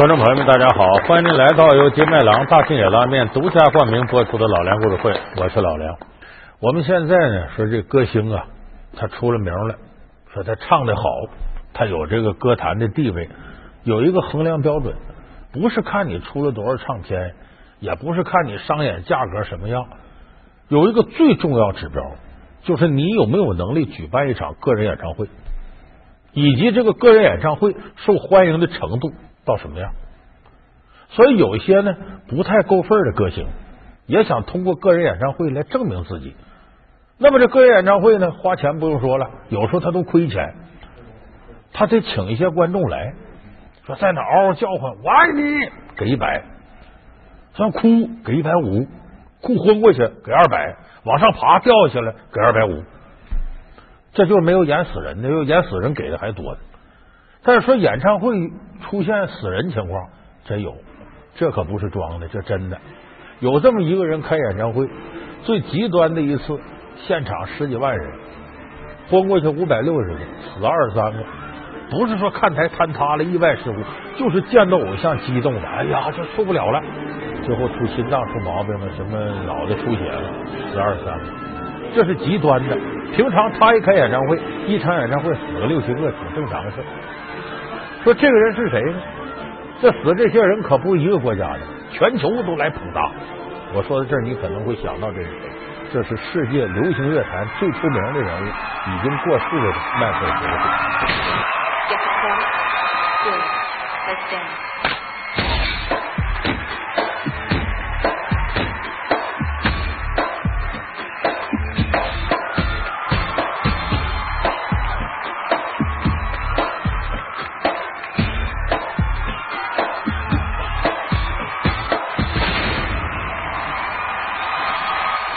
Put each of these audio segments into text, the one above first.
观众朋友们，大家好，欢迎您来到由金麦郎大庆野拉面独家冠名播出的老梁故事会，我是老梁。我们现在呢说这歌星啊，他出了名了，说他唱的好，他有这个歌坛的地位，有一个衡量标准，不是看你出了多少唱片，也不是看你商演价格什么样，有一个最重要指标，就是你有没有能力举办一场个人演唱会，以及这个个人演唱会受欢迎的程度。到什么样？所以有一些呢不太够份的歌星，也想通过个人演唱会来证明自己。那么这个人演唱会呢，花钱不用说了，有时候他都亏钱，他得请一些观众来，说在哪嗷嗷叫唤“我爱你”，给一百；像哭给一百五，哭昏过去给二百，往上爬掉下来给二百五。这就是没有演死人的，有演死人给的还多呢。但是说演唱会出现死人情况真有，这可不是装的，这真的有这么一个人开演唱会，最极端的一次，现场十几万人，昏过去五百六十个，死二十三个，不是说看台坍塌了意外事故，就是见到偶像激动的，哎呀，这受不了了，最后出心脏出毛病了，什么脑袋出血了，死二三个，这是极端的。平常他一开演唱会，一场演唱会死个六七个，挺正常的事。说这个人是谁呢？这死这些人可不是一个国家的，全球都来捧他。我说到这儿，你可能会想到这是谁？这是世界流行乐坛最出名的人物，已经过世的迈克尔·杰克逊。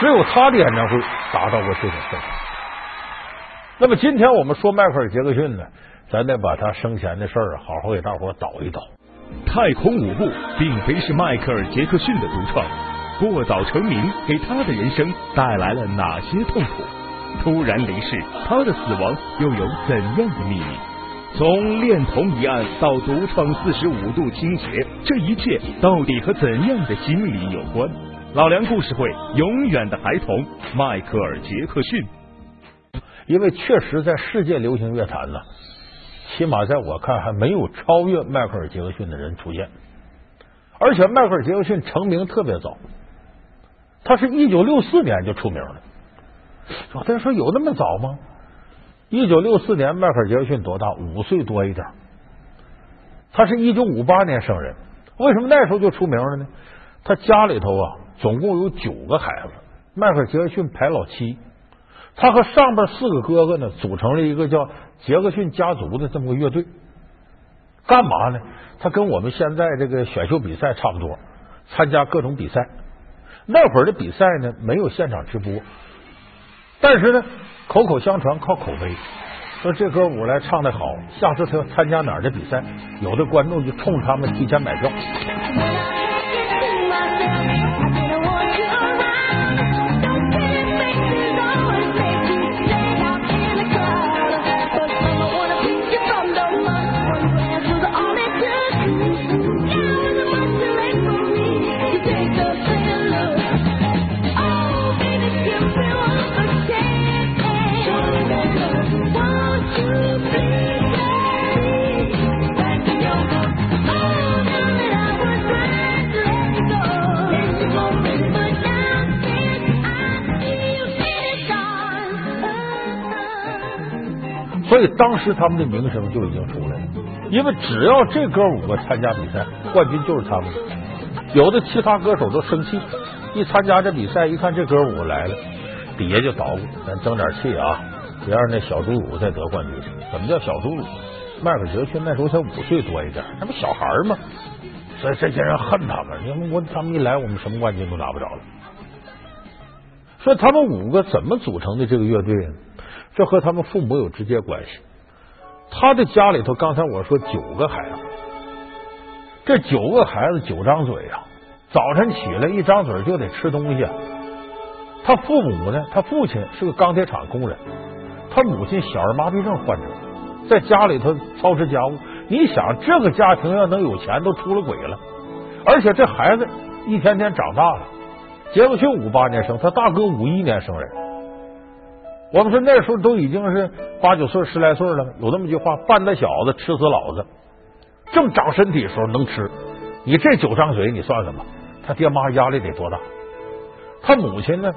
只有他的演唱会达到过这种盛况。那么今天我们说迈克尔·杰克逊呢，咱得把他生前的事儿好好给大伙儿倒一倒。太空舞步并非是迈克尔·杰克逊的独创，过早成名给他的人生带来了哪些痛苦？突然离世，他的死亡又有怎样的秘密？从恋童一案到独创四十五度倾斜，这一切到底和怎样的心理有关？老梁故事会，永远的孩童迈克尔·杰克逊，因为确实在世界流行乐坛呢，起码在我看还没有超越迈克尔·杰克逊的人出现。而且迈克尔·杰克逊成名特别早，他是一九六四年就出名了。有人说有那么早吗？一九六四年迈克尔·杰克逊多大？五岁多一点。他是一九五八年生人，为什么那时候就出名了呢？他家里头啊。总共有九个孩子，迈克·杰克逊排老七。他和上边四个哥哥呢，组成了一个叫杰克逊家族的这么个乐队。干嘛呢？他跟我们现在这个选秀比赛差不多，参加各种比赛。那会儿的比赛呢，没有现场直播，但是呢，口口相传，靠口碑。说这歌舞来唱的好，下次他要参加哪儿的比赛，有的观众就冲他们提前买票。以当时他们的名声就已经出来了，因为只要这哥五个参加比赛，冠军就是他们的。有的其他歌手都生气，一参加这比赛，一看这哥五个来了，底下就捣鼓，咱争点气啊，别让那小猪五再得冠军。怎么叫小猪五？迈克尔·杰克逊那时候才五岁多一点，那不小孩吗？所以这些人恨他们，因为我他们一来，我们什么冠军都拿不着了。所以他们五个怎么组成的这个乐队呢？这和他们父母有直接关系。他的家里头，刚才我说九个孩子，这九个孩子九张嘴啊，早晨起来一张嘴就得吃东西。他父母呢，他父亲是个钢铁厂工人，他母亲小儿麻痹症患者，在家里头操持家务，你想，这个家庭要能有钱，都出了轨了。而且这孩子一天天长大了。杰克逊五八年生，他大哥五一年生人。我们说那时候都已经是八九岁、十来岁了，有那么句话：“半大小子吃死老子。”正长身体的时候能吃，你这九张嘴，你算什么？他爹妈压力得多大？他母亲呢？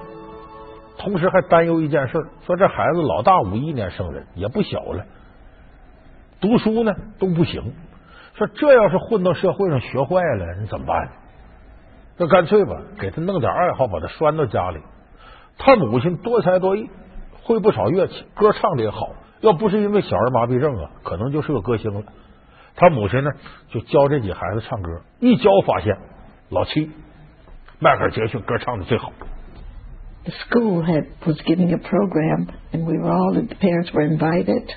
同时还担忧一件事，说这孩子老大五一年生人，也不小了，读书呢都不行。说这要是混到社会上学坏了，你怎么办？那干脆吧，给他弄点爱好，把他拴到家里。他母亲多才多艺，会不少乐器，歌唱的也好。要不是因为小儿麻痹症啊，可能就是个歌星了。他母亲呢，就教这几孩子唱歌，一教发现老七迈克尔·杰克逊歌唱的最好。The school had was giving a program, and we were all the parents were invited.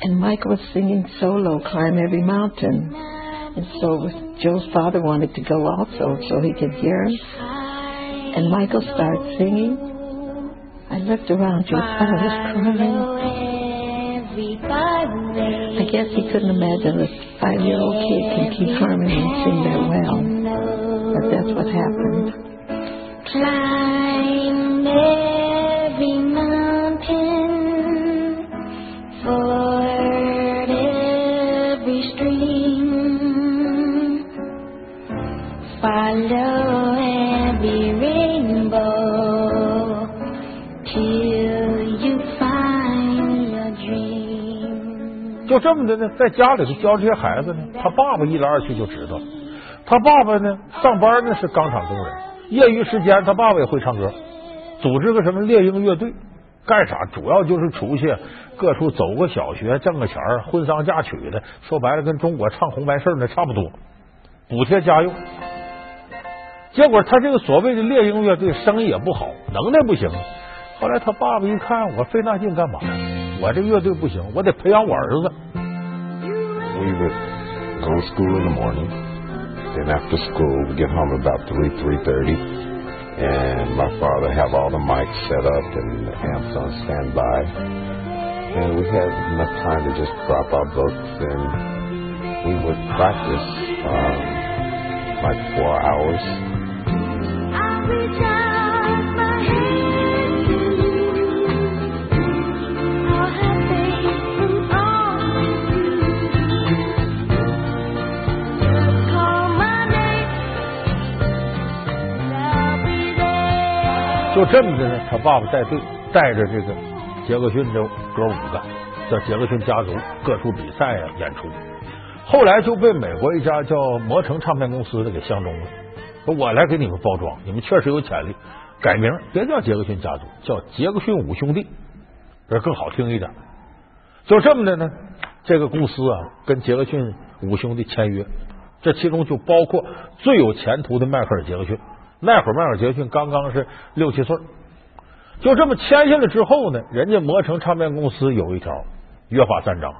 And Michael was singing solo, "Climb Every Mountain." And so Joe's father wanted to go also, so he could hear him. And Michael started singing. I looked around, Joe's father was crying. I guess he couldn't imagine a five-year-old kid can keep harmony and sing that well. But that's what happened. Climb 就这么的呢，在家里头教这些孩子呢，他爸爸一来二去就知道。他爸爸呢，上班呢是钢厂工人，业余时间他爸爸也会唱歌，组织个什么猎鹰乐队，干啥？主要就是出去各处走个小学，挣个钱，婚丧嫁娶的，说白了跟中国唱红白事呢差不多，补贴家用。结果他这个所谓的猎鹰乐队生意也不好，能耐不行。后来他爸爸一看，我费那劲干嘛？我这乐队不行，我得培养我儿子。 We would go to school in the morning. Then after school, we get home about three, three thirty, and my father have all the mics set up and the amps on standby, and we had enough time to just drop our books and we would practice um, like four hours. 就这么的呢，他爸爸带队，带着这个杰克逊这哥五个，叫杰克逊家族，各处比赛啊演出。后来就被美国一家叫魔城唱片公司的给相中了，说我来给你们包装，你们确实有潜力，改名别叫杰克逊家族，叫杰克逊五兄弟，这更好听一点。就这么的呢，这个公司啊跟杰克逊五兄弟签约，这其中就包括最有前途的迈克尔·杰克逊。那会儿迈尔·杰克逊刚刚是六七岁，就这么签下来之后呢，人家魔城唱片公司有一条约法三章，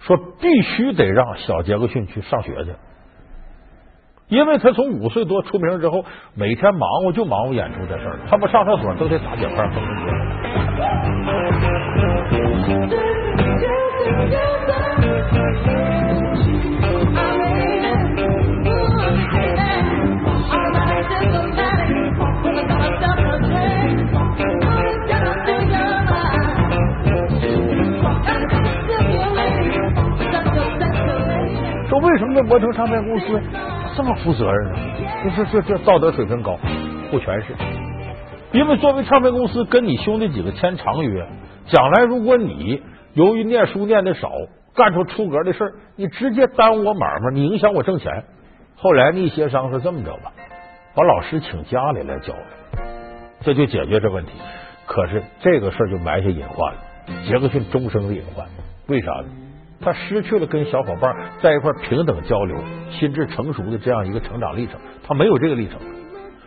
说必须得让小杰克逊去上学去，因为他从五岁多出名之后，每天忙活就忙活演出这事儿，他不上厕所都得打铁块缝为什么这魔城唱片公司这么负责任呢？就是这这道德水平高，不全是。因为作为唱片公司跟你兄弟几个签长约，将来如果你由于念书念的少，干出出格的事，你直接耽误我买卖，你影响我挣钱。后来呢一协商是这么着吧，把老师请家里来教，这就解决这问题。可是这个事儿就埋下隐患了，杰克逊终生的隐患。为啥呢？他失去了跟小伙伴在一块平等交流、心智成熟的这样一个成长历程，他没有这个历程。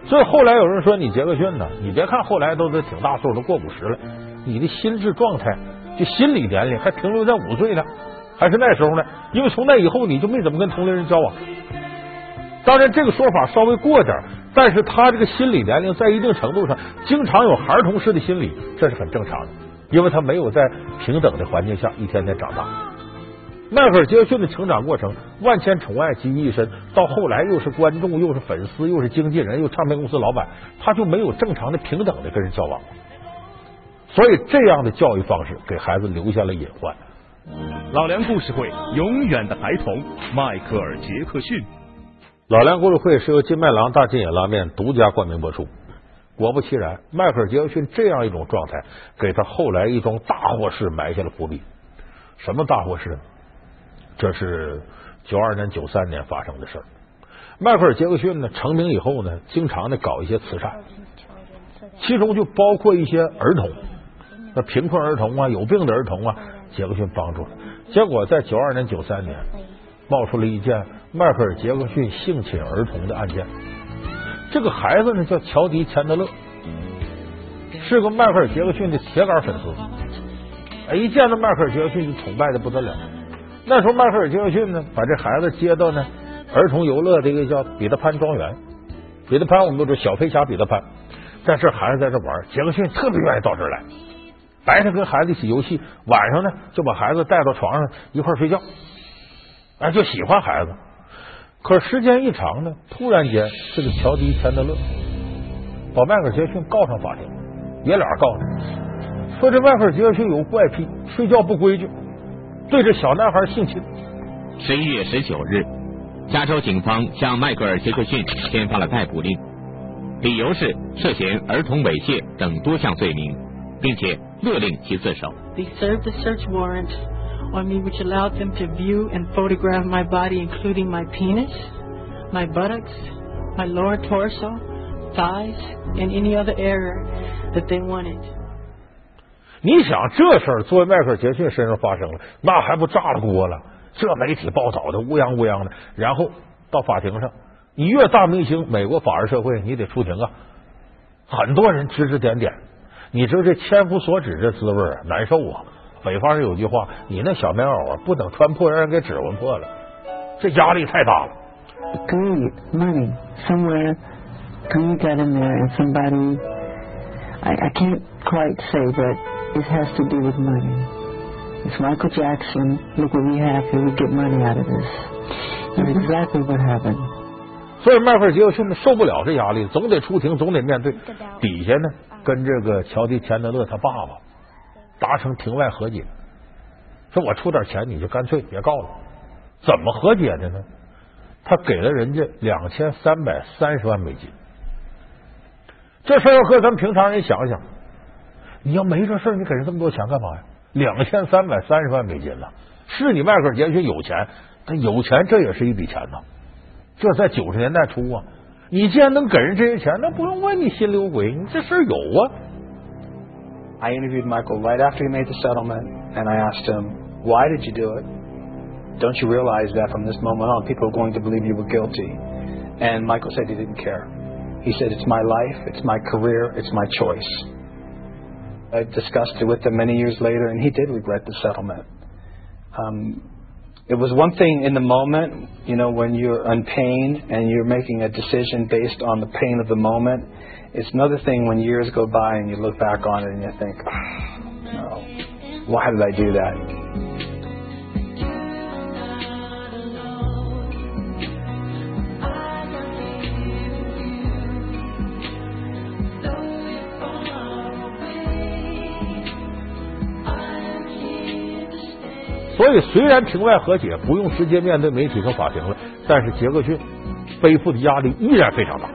所以后来有人说你杰克逊呢，你别看后来都是挺大岁数，都过五十了，你的心智状态就心理年龄还停留在五岁呢，还是那时候呢？因为从那以后你就没怎么跟同龄人交往。当然这个说法稍微过点，但是他这个心理年龄在一定程度上经常有孩童式的心理，这是很正常的，因为他没有在平等的环境下一天天长大。迈克尔·杰克逊的成长过程，万千宠爱集于一身，到后来又是观众，又是粉丝，又是经纪人，又唱片公司老板，他就没有正常的、平等的跟人交往。所以，这样的教育方式给孩子留下了隐患。老梁故事会，永远的孩童，迈克尔·杰克逊。老梁故事会是由金麦郎大金眼拉面独家冠名播出。果不其然，迈克尔·杰克逊这样一种状态，给他后来一桩大祸事埋下了伏笔。什么大祸事呢？这是九二年、九三年发生的事儿。迈克尔·杰克逊呢，成名以后呢，经常的搞一些慈善，其中就包括一些儿童，那贫困儿童啊、有病的儿童啊，杰克逊帮助了。结果在九二年、九三年，冒出了一件迈克尔·杰克逊性侵儿童的案件。这个孩子呢叫乔迪·钱德勒，是个迈克尔·杰克逊的铁杆粉丝。哎，一见到迈克尔·杰克逊就崇拜的不得了。那时候迈克尔·杰克逊呢，把这孩子接到呢儿童游乐这个叫彼得潘庄园。彼得潘我们都知道小飞侠彼得潘，在这孩子在这玩，杰克逊特别愿意到这儿来。白天跟孩子一起游戏，晚上呢就把孩子带到床上一块睡觉。哎，就喜欢孩子。可时间一长呢，突然间这个乔迪·钱德勒把迈克尔·杰克逊告上法庭，爷俩告他，说这迈克尔·杰克逊有怪癖，睡觉不规矩，对这小男孩性侵。十一月十九日，加州警方向迈克尔·杰克逊签发了逮捕令，理由是涉嫌儿童猥亵等多项罪名，并且勒令其自首。They served a search warrant on me, which allowed them to view and photograph my body, including my penis, my buttocks, my lower torso, thighs, and any other area that they wanted. 你想这事儿作为迈克尔·杰克逊身上发生了，那还不炸了锅了？这媒体报道的乌泱乌泱的，然后到法庭上，你越大明星，美国法治社会你得出庭啊，很多人指指点点，你知道这千夫所指这滋味啊，难受啊。北方人有句话，你那小棉袄啊，不等穿破，让人给指纹破了，这压力太大了。Greed, money, somewhere greed got in there and somebody, I, I can't quite say, but it has to do with money. It's Michael Jackson. Look what we have here. We get money out of this. That's exactly what happened. 所以迈克尔·杰克逊呢受不了这压力，总得出庭，总得面对。底下呢跟这个乔迪·钱德勒他爸爸达成庭外和解，说我出点钱，你就干脆别告了。怎么和解的呢？他给了人家两千三百三十万美金。这事儿要搁咱们平常人想想，你要没这事儿，你给人这么多钱干嘛呀？两千三百三十万美金了，是你迈克尔·杰克逊有钱，但有钱这也是一笔钱呐。这在九十年代初啊，你既然能给人这些钱，那不用问你心里有鬼，你这事儿有啊。 I interviewed Michael right after he made the settlement, and I asked him, Why did you do it? Don't you realize that from this moment on, people are going to believe you were guilty? And Michael said he didn't care. He said, It's my life, it's my career, it's my choice. I discussed it with him many years later, and he did regret the settlement. Um, it was one thing in the moment, you know, when you're in pain and you're making a decision based on the pain of the moment. It's another thing when years go by and you look back on it and you think, "Ah, no, why did I do that? 所以，虽然庭外和解不用直接面对媒体和法庭了，但是杰克逊背负的压力依然非常大。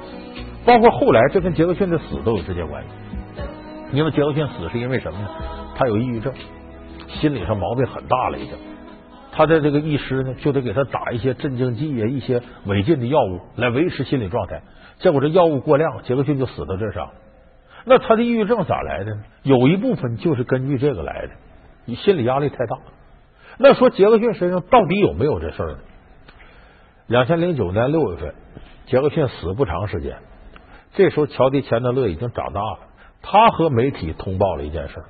包括后来，这跟杰克逊的死都有直接关系。因为杰克逊死是因为什么呢？他有抑郁症，心理上毛病很大了已经。他的这个医师呢，就得给他打一些镇静剂啊，一些违禁的药物来维持心理状态。结果这药物过量，杰克逊就死到这上。那他的抑郁症咋来的呢？有一部分就是根据这个来的，你心理压力太大。那说杰克逊身上到底有没有这事儿呢？两千零九年六月份，杰克逊死不长时间，这时候乔迪·钱德勒已经长大了，他和媒体通报了一件事，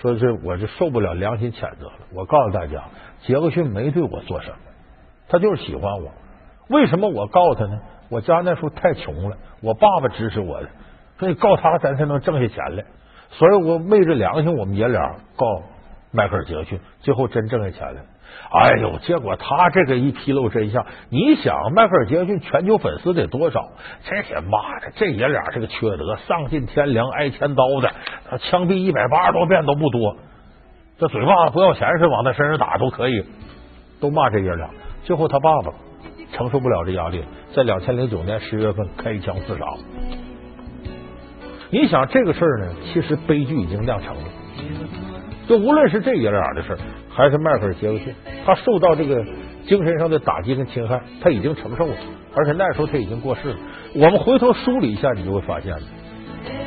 说是我就受不了良心谴责了。我告诉大家，杰克逊没对我做什么，他就是喜欢我。为什么我告他呢？我家那时候太穷了，我爸爸支持我的，所以告他咱才能挣下钱来。所以我昧着良心，我们爷俩告迈克尔·杰克逊，最后真挣下钱来。哎呦，结果他这个一披露真相，你想迈克尔·杰克逊全球粉丝得多少？这些妈的，这爷俩是个缺德，丧尽天良、挨千刀的，他枪毙一百八十多遍都不多。这嘴巴子不要钱似的往他身上打都可以，都骂这爷俩。最后他爸爸承受不了这压力，在两千零九年十月份开枪自杀。你想这个事儿呢，其实悲剧已经酿成了。就无论是这爷俩的事，还是迈克尔·杰克逊，他受到这个精神上的打击跟侵害，他已经承受了，而且那时候他已经过世了。我们回头梳理一下，你就会发现，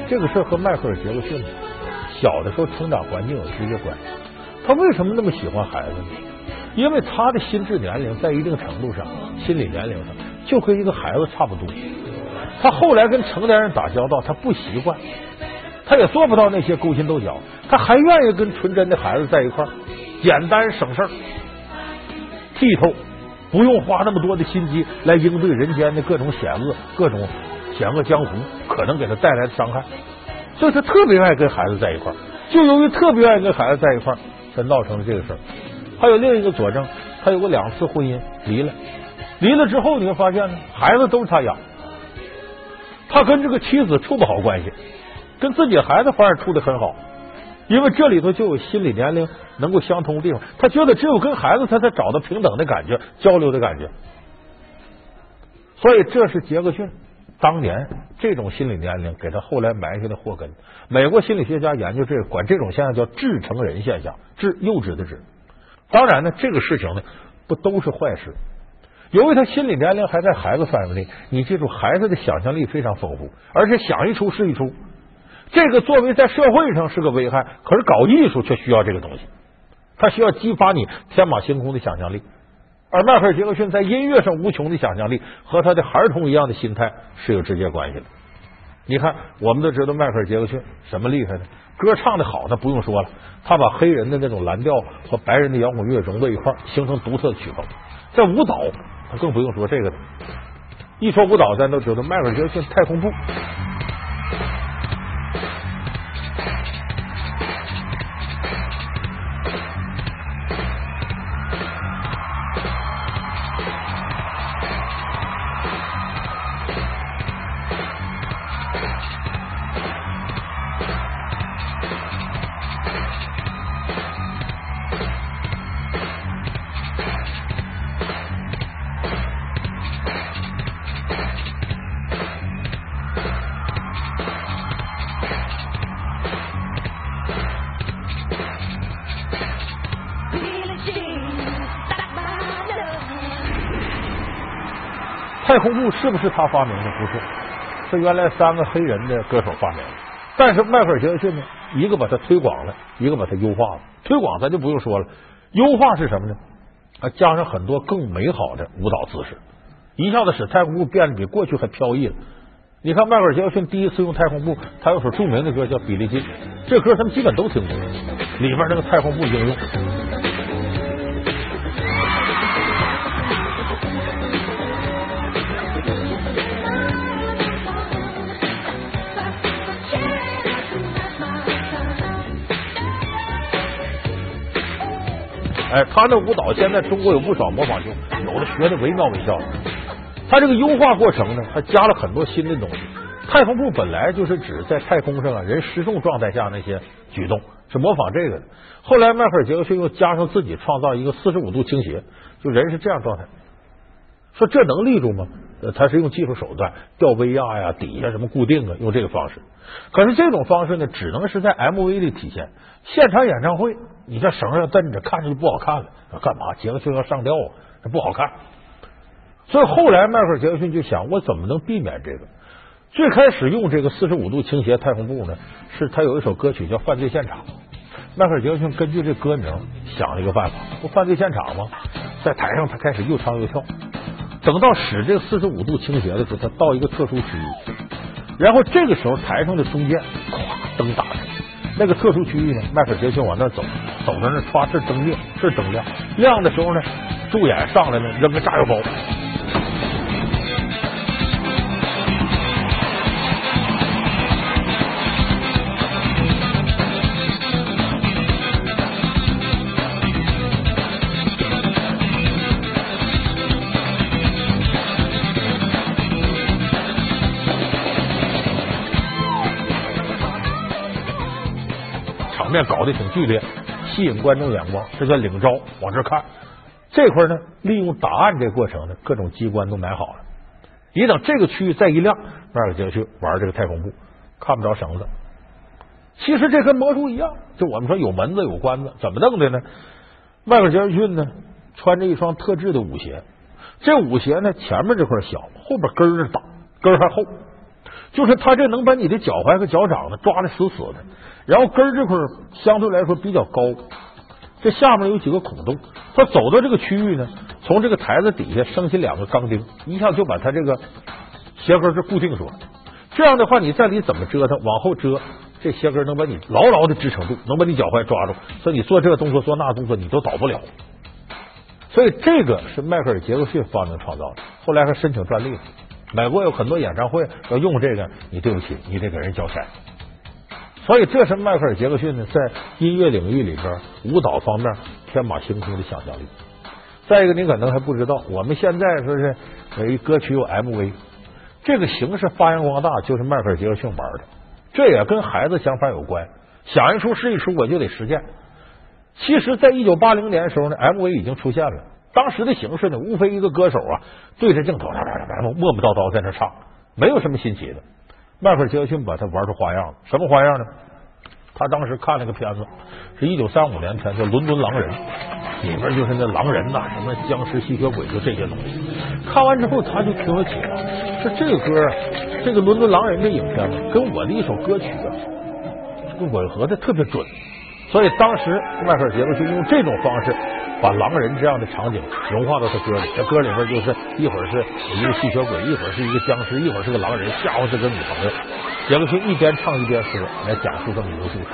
这个事和迈克尔·杰克逊小的时候成长环境有直接关系。他为什么那么喜欢孩子呢？因为他的心智年龄在一定程度上，心理年龄上就跟一个孩子差不多。他后来跟成年人打交道，他不习惯，他也做不到那些勾心斗角，他还愿意跟纯真的孩子在一块儿，简单省事儿，剔透，不用花那么多的心机来应对人间的各种险恶、各种险恶江湖可能给他带来的伤害，所以他特别愿意跟孩子在一块儿。就由于特别愿意跟孩子在一块儿，才闹成了这个事儿。还有另一个佐证，他有过两次婚姻离了，离了之后你会发现呢，孩子都是他养。他跟这个妻子处不好关系，跟自己孩子反而处的很好，因为这里头就有心理年龄能够相通的地方。他觉得只有跟孩子，他才找到平等的感觉、交流的感觉。所以这是杰克逊当年这种心理年龄给他后来埋下的祸根。美国心理学家研究这个，管这种现象叫智成人现象，智幼稚的智。当然呢，这个事情呢不都是坏事。由于他心理年龄还在孩子范围内，你记住，孩子的想象力非常丰富，而且想一出是一出。这个作为在社会上是个危害，可是搞艺术却需要这个东西，他需要激发你天马行空的想象力。而迈克尔·杰克逊在音乐上无穷的想象力，和他的孩童一样的心态是有直接关系的。你看，我们都知道迈克尔·杰克逊什么厉害呢？歌唱的好，那不用说了，他把黑人的那种蓝调和白人的摇滚乐融在一块，形成独特的曲风。在舞蹈，他更不用说这个了。一说舞蹈，咱都知道迈克尔·杰克逊太空步。太空步是不是他发明的？不是，是原来三个黑人的歌手发明的。但是迈克尔·杰克逊呢，一个把它推广了，一个把它优化了。推广咱就不用说了，优化是什么呢？啊，加上很多更美好的舞蹈姿势，一下子使太空步变得比过去还飘逸了。你看迈克尔·杰克逊第一次用太空步，他有首著名的歌叫《比利金》，这歌他们基本都听过，里边那个太空步应用。哎，他那舞蹈现在中国有不少模仿秀，有的学的惟妙惟肖。他这个优化过程呢，他加了很多新的东西。太空步本来就是指在太空上啊人失重状态下那些举动，是模仿这个的。后来迈克尔·杰克逊又加上自己创造一个四十五度倾斜，就人是这样状态。说这能立住吗？他是用技术手段，吊威亚呀、底下什么固定啊，用这个方式。可是这种方式呢，只能是在 MV 里体现。现场演唱会，你这绳上蹬着，看着就不好看了。干嘛？杰克逊要上吊啊，这不好看。所以后来迈克尔·杰克逊就想，我怎么能避免这个？最开始用这个四十五度倾斜太空步呢，是他有一首歌曲叫《犯罪现场》。迈克尔·杰克逊根据这歌名想了一个办法，不犯罪现场吗？在台上他开始又唱又跳。等到使这个四十五度倾斜的时候，它到一个特殊区域，然后这个时候台上的中间咵灯打开，那个特殊区域呢，麦克·杰克逊往那走，走到那唰这灯灭，这灯亮，亮的时候呢，助演上来呢扔个炸药包。剧烈，吸引观众眼光，这叫领招，往这看。这块呢，利用档案这过程呢，各种机关都买好了。一等这个区域再一亮，迈克尔杰克逊玩这个太空步，看不着绳子。其实这跟魔术一样，就我们说有门子有关子，怎么弄的呢？迈克尔杰克逊呢，穿着一双特制的舞鞋，这舞鞋呢前面这块小，后边跟儿大，跟儿还厚，就是他这能把你的脚踝和脚掌呢抓的死死的，然后跟儿这块相对来说比较高，这下面有几个孔洞，他走到这个区域呢，从这个台子底下升起两个钢钉，一下就把他这个鞋跟是固定住了。这样的话，你在里怎么折腾，往后折，这鞋跟能把你牢牢的支撑住，能把你脚踝抓住，所以你做这个动作做那动作你都倒不了。所以这个是迈克尔杰克逊发明创造的，后来还申请专利了。美国有很多演唱会要用这个，你对不起，你得给人交钱。所以这是迈克尔杰克逊呢，在音乐领域里边舞蹈方面天马行空的想象力。再一个，你可能还不知道，我们现在说是有一歌曲有 MV，这个形式发扬光大就是迈克尔杰克逊玩的，这也跟孩子想法有关，想一出是一出，我就得实践。其实，在一九八零年的时候呢，MV 已经出现了。当时的形式呢，无非一个歌手啊对着镜头，磨磨叨叨在那唱，没有什么新奇的。迈克尔杰克逊把他玩出花样了，什么花样呢？他当时看了个片子，是一九三五年片，叫《伦敦狼人》，里面就是那狼人呐，什么僵尸、吸血鬼，就这些东西。看完之后，他就挺有启发，说这个歌啊，这个《伦敦狼人》这影片，跟我的一首歌曲啊，这个吻合的特别准。所以当时迈克尔杰克逊用这种方式把狼人这样的场景融化到他歌里，这歌里边就是一会儿是一个吸血鬼，一会儿是一个僵尸，一会儿是个狼人吓唬这个女朋友。杰克逊一边唱一边说，来讲述这么一个故事。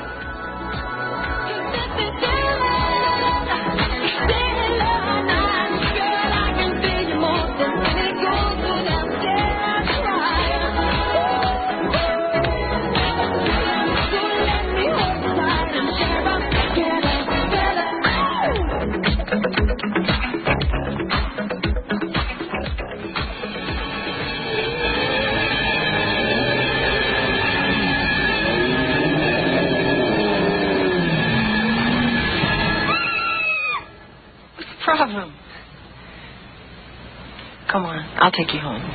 Come on, I'll take you home.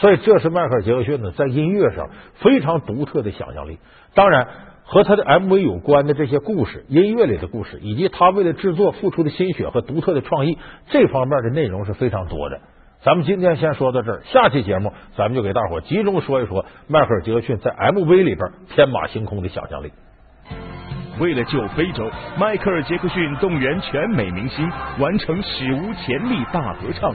所以这是迈克尔杰克逊呢在音乐上非常独特的想象力。当然，和他的 MV 有关的这些故事、音乐里的故事，以及他为了制作付出的心血和独特的创意，这方面的内容是非常多的。咱们今天先说到这儿，下期节目咱们就给大伙集中说一说迈克尔杰克逊在 MV 里边天马行空的想象力。为了救非洲，迈克尔·杰克逊动员全美明星完成史无前例大合唱。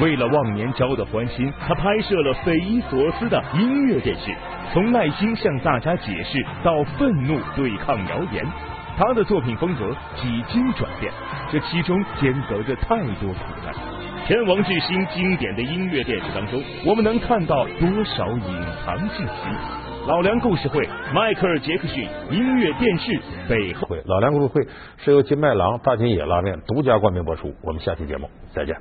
为了忘年交的欢心，他拍摄了匪夷所思的音乐电视，从耐心向大家解释到愤怒对抗谣言。他的作品风格几经转变，这其中兼隔着太多苦难。天王巨星经典的音乐电视当中，我们能看到多少隐藏信息？老梁故事会，迈克尔·杰克逊音乐电视背后。会老梁故事会是由金麦郎大金野拉面独家冠名播出。我们下期节目再见。